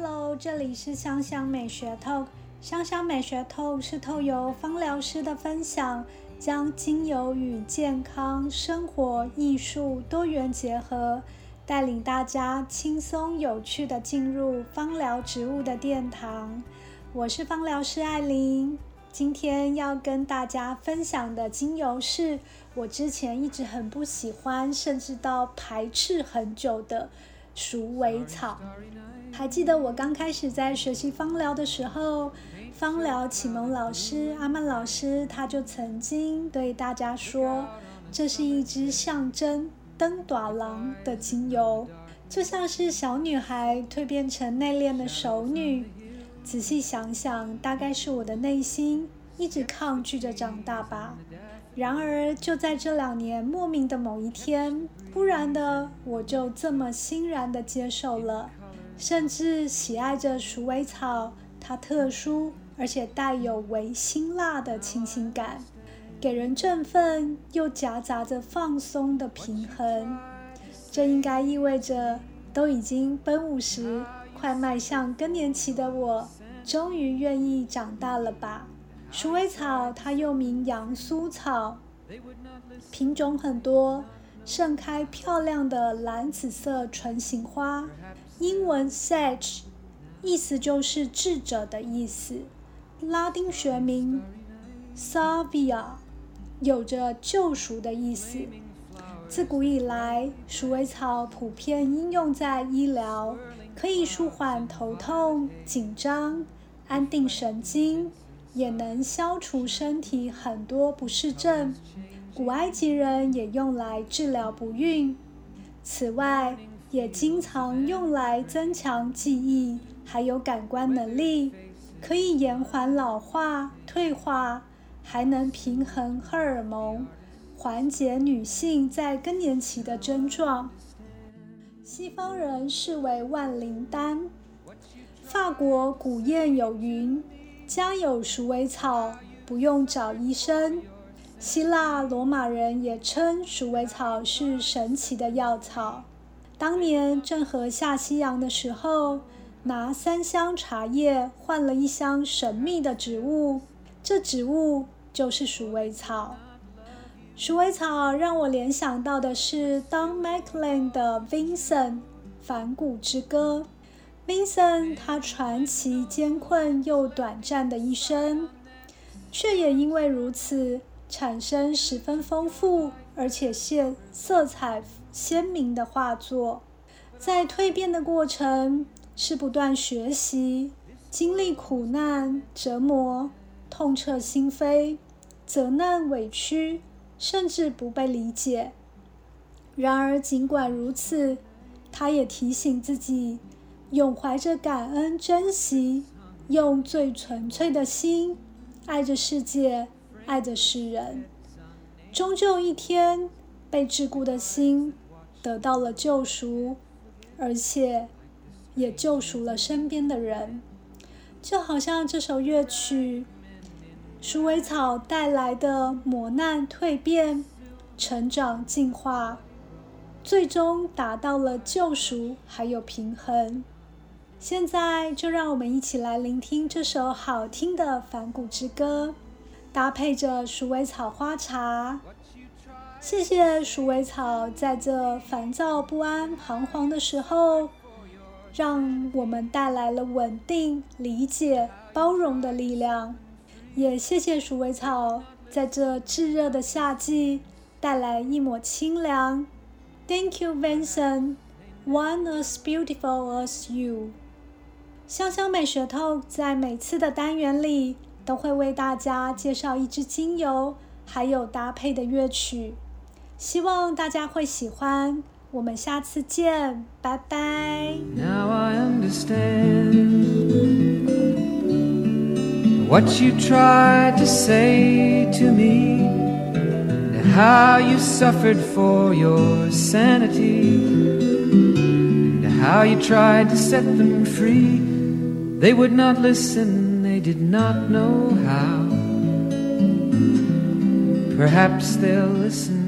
Hello，这里是香香美学透。香香美学透是透由芳疗师的分享，将精油与健康、生活、艺术多元结合，带领大家轻松有趣的进入芳疗植物的殿堂。我是芳疗师艾琳，今天要跟大家分享的精油是我之前一直很不喜欢，甚至到排斥很久的鼠尾草。还记得我刚开始在学习芳疗的时候，芳疗启蒙老师阿曼老师他就曾经对大家说，这是一支象征灯短郎的精油，就像是小女孩蜕变成内敛的熟女。仔细想想，大概是我的内心一直抗拒着长大吧。然而，就在这两年莫名的某一天，忽然的我就这么欣然的接受了。甚至喜爱着鼠尾草，它特殊而且带有微辛辣的清新感，给人振奋又夹杂着放松的平衡。这应该意味着，都已经奔五十，快迈向更年期的我，终于愿意长大了吧？鼠尾草它又名洋苏草，品种很多，盛开漂亮的蓝紫色唇形花。英文 sage 意思就是智者的意思，拉丁学名 salvia 有着救赎的意思。自古以来，鼠尾草普遍应用在医疗，可以舒缓头痛、紧张、安定神经，也能消除身体很多不适症。古埃及人也用来治疗不孕。此外，也经常用来增强记忆，还有感官能力，可以延缓老化、退化，还能平衡荷尔蒙，缓解女性在更年期的症状。西方人视为万灵丹。法国古谚有云：“家有鼠尾草，不用找医生。”希腊罗马人也称鼠尾草是神奇的药草。当年郑和下西洋的时候，拿三箱茶叶换了一箱神秘的植物，这植物就是鼠尾草。鼠尾草让我联想到的是 Don McLean 的 Vincent 反骨之歌。Vincent 他传奇艰困又短暂的一生，却也因为如此，产生十分丰富而且现色彩。鲜明的画作，在蜕变的过程是不断学习，经历苦难、折磨、痛彻心扉、责难、委屈，甚至不被理解。然而，尽管如此，他也提醒自己，永怀着感恩、珍惜，用最纯粹的心爱着世界，爱着世人。终究一天，被桎梏的心。得到了救赎，而且也救赎了身边的人，就好像这首乐曲，鼠尾草带来的磨难、蜕变、成长、进化，最终达到了救赎还有平衡。现在就让我们一起来聆听这首好听的反骨之歌，搭配着鼠尾草花茶。谢谢鼠尾草，在这烦躁不安、彷徨的时候，让我们带来了稳定、理解、包容的力量。也谢谢鼠尾草，在这炙热的夏季带来一抹清凉。Thank you, Vincent. One as beautiful as you. 香香美学透在每次的单元里都会为大家介绍一支精油，还有搭配的乐曲。希望大家会喜欢，我们下次见，拜拜。Now I understand what you tried to say to me, and how you suffered for your sanity, and how you tried to set them free. They would not listen, did not know how. Perhaps they'll listen